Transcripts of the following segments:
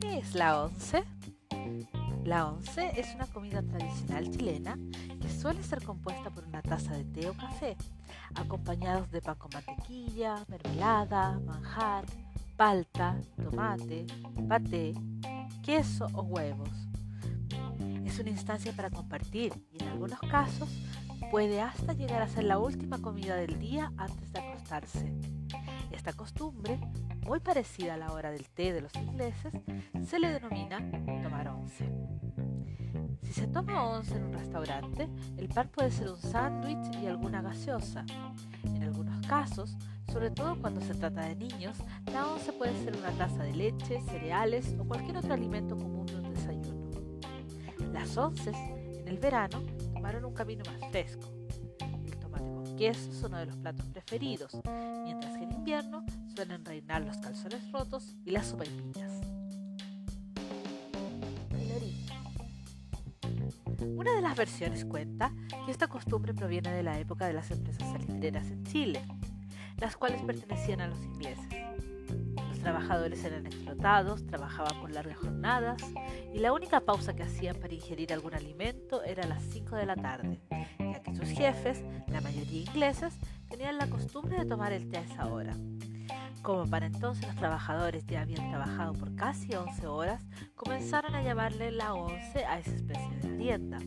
¿Qué es la once? La once es una comida tradicional chilena que suele ser compuesta por una taza de té o café, acompañados de pan con mantequilla, mermelada, manjar, palta, tomate, paté, queso o huevos. Es una instancia para compartir y en algunos casos puede hasta llegar a ser la última comida del día antes de Esta costumbre, muy parecida a la hora del té de los ingleses, se le denomina tomar once. Si se toma once en un restaurante, el pan puede ser un sándwich y alguna gaseosa. En algunos casos, sobre todo cuando se trata de niños, la once puede ser una taza de leche, cereales o cualquier otro alimento común de un desayuno. Las onces, en el verano, tomaron un camino más fresco. El queso es uno de los platos preferidos, mientras que en invierno suelen reinar los calzones rotos y las sopaipillas. Una de las versiones cuenta que esta costumbre proviene de la época de las empresas salitreras en Chile, las cuales pertenecían a los ingleses. Los trabajadores eran explotados, trabajaban por largas jornadas y la única pausa que hacían para ingerir algún alimento era a las 5 de la tarde, ya que sus jefes, la mayoría ingleses, tenían la costumbre de tomar el té a esa hora. Como para entonces los trabajadores ya habían trabajado por casi 11 horas, comenzaron a llamarle la once a esa especie de merienda.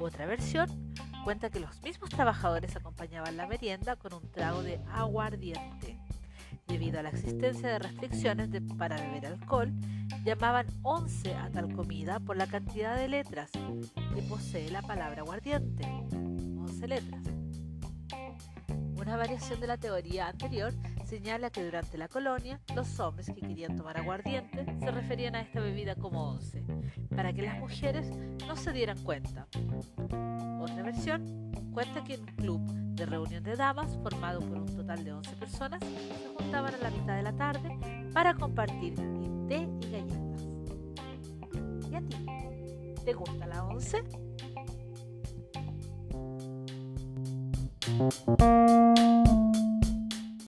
Otra versión cuenta que los mismos trabajadores acompañaban la merienda con un trago de aguardiente. Debido a la existencia de restricciones para beber alcohol, llamaban once a tal comida por la cantidad de letras que posee la palabra aguardiente. 11 letras. Una variación de la teoría anterior señala que durante la colonia los hombres que querían tomar aguardiente se referían a esta bebida como once, para que las mujeres no se dieran cuenta. Otra versión cuenta que en un club de reunión de damas formado por un total de 11 personas se juntaban a la mitad de la tarde para compartir té y galletas. ¿Y a ti? ¿Te gusta la once? Música